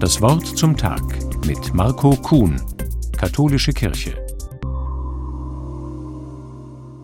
Das Wort zum Tag mit Marco Kuhn, Katholische Kirche.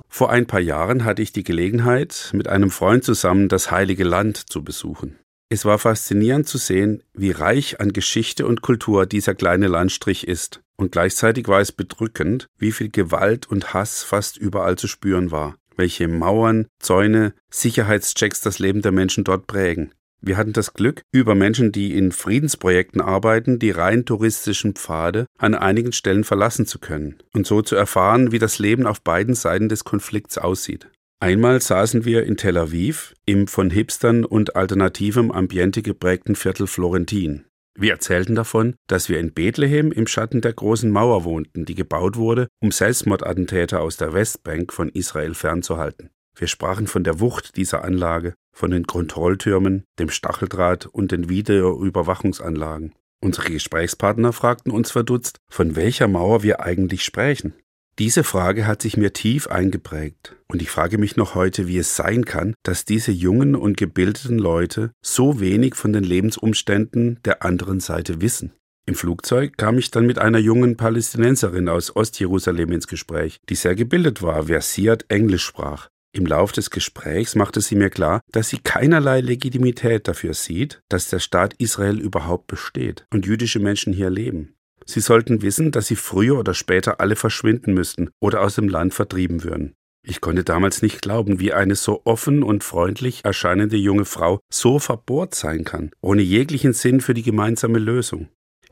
Vor ein paar Jahren hatte ich die Gelegenheit, mit einem Freund zusammen das Heilige Land zu besuchen. Es war faszinierend zu sehen, wie reich an Geschichte und Kultur dieser kleine Landstrich ist, und gleichzeitig war es bedrückend, wie viel Gewalt und Hass fast überall zu spüren war, welche Mauern, Zäune, Sicherheitschecks das Leben der Menschen dort prägen. Wir hatten das Glück, über Menschen, die in Friedensprojekten arbeiten, die rein touristischen Pfade an einigen Stellen verlassen zu können und so zu erfahren, wie das Leben auf beiden Seiten des Konflikts aussieht. Einmal saßen wir in Tel Aviv im von Hipstern und alternativem Ambiente geprägten Viertel Florentin. Wir erzählten davon, dass wir in Bethlehem im Schatten der großen Mauer wohnten, die gebaut wurde, um Selbstmordattentäter aus der Westbank von Israel fernzuhalten. Wir sprachen von der Wucht dieser Anlage, von den Kontrolltürmen, dem Stacheldraht und den Videoüberwachungsanlagen. Unsere Gesprächspartner fragten uns verdutzt, von welcher Mauer wir eigentlich sprechen. Diese Frage hat sich mir tief eingeprägt, und ich frage mich noch heute, wie es sein kann, dass diese jungen und gebildeten Leute so wenig von den Lebensumständen der anderen Seite wissen. Im Flugzeug kam ich dann mit einer jungen Palästinenserin aus Ostjerusalem ins Gespräch, die sehr gebildet war, versiert Englisch sprach. Im Lauf des Gesprächs machte sie mir klar, dass sie keinerlei Legitimität dafür sieht, dass der Staat Israel überhaupt besteht und jüdische Menschen hier leben. Sie sollten wissen, dass sie früher oder später alle verschwinden müssten oder aus dem Land vertrieben würden. Ich konnte damals nicht glauben, wie eine so offen und freundlich erscheinende junge Frau so verbohrt sein kann, ohne jeglichen Sinn für die gemeinsame Lösung.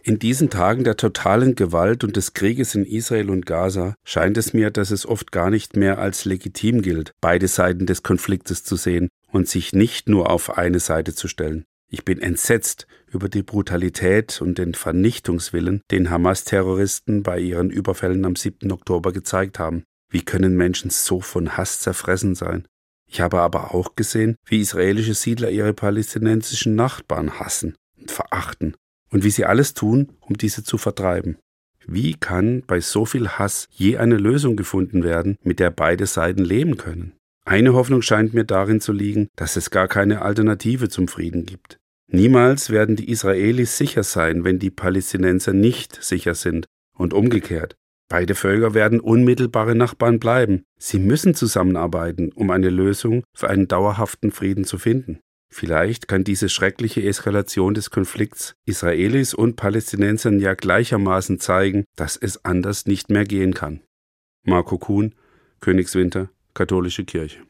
In diesen Tagen der totalen Gewalt und des Krieges in Israel und Gaza scheint es mir, dass es oft gar nicht mehr als legitim gilt, beide Seiten des Konfliktes zu sehen und sich nicht nur auf eine Seite zu stellen. Ich bin entsetzt über die Brutalität und den Vernichtungswillen, den Hamas-Terroristen bei ihren Überfällen am 7. Oktober gezeigt haben. Wie können Menschen so von Hass zerfressen sein? Ich habe aber auch gesehen, wie israelische Siedler ihre palästinensischen Nachbarn hassen und verachten und wie sie alles tun, um diese zu vertreiben. Wie kann bei so viel Hass je eine Lösung gefunden werden, mit der beide Seiten leben können? Eine Hoffnung scheint mir darin zu liegen, dass es gar keine Alternative zum Frieden gibt. Niemals werden die Israelis sicher sein, wenn die Palästinenser nicht sicher sind, und umgekehrt. Beide Völker werden unmittelbare Nachbarn bleiben. Sie müssen zusammenarbeiten, um eine Lösung für einen dauerhaften Frieden zu finden. Vielleicht kann diese schreckliche Eskalation des Konflikts Israelis und Palästinensern ja gleichermaßen zeigen, dass es anders nicht mehr gehen kann. Marco Kuhn, Königswinter, Katholische Kirche.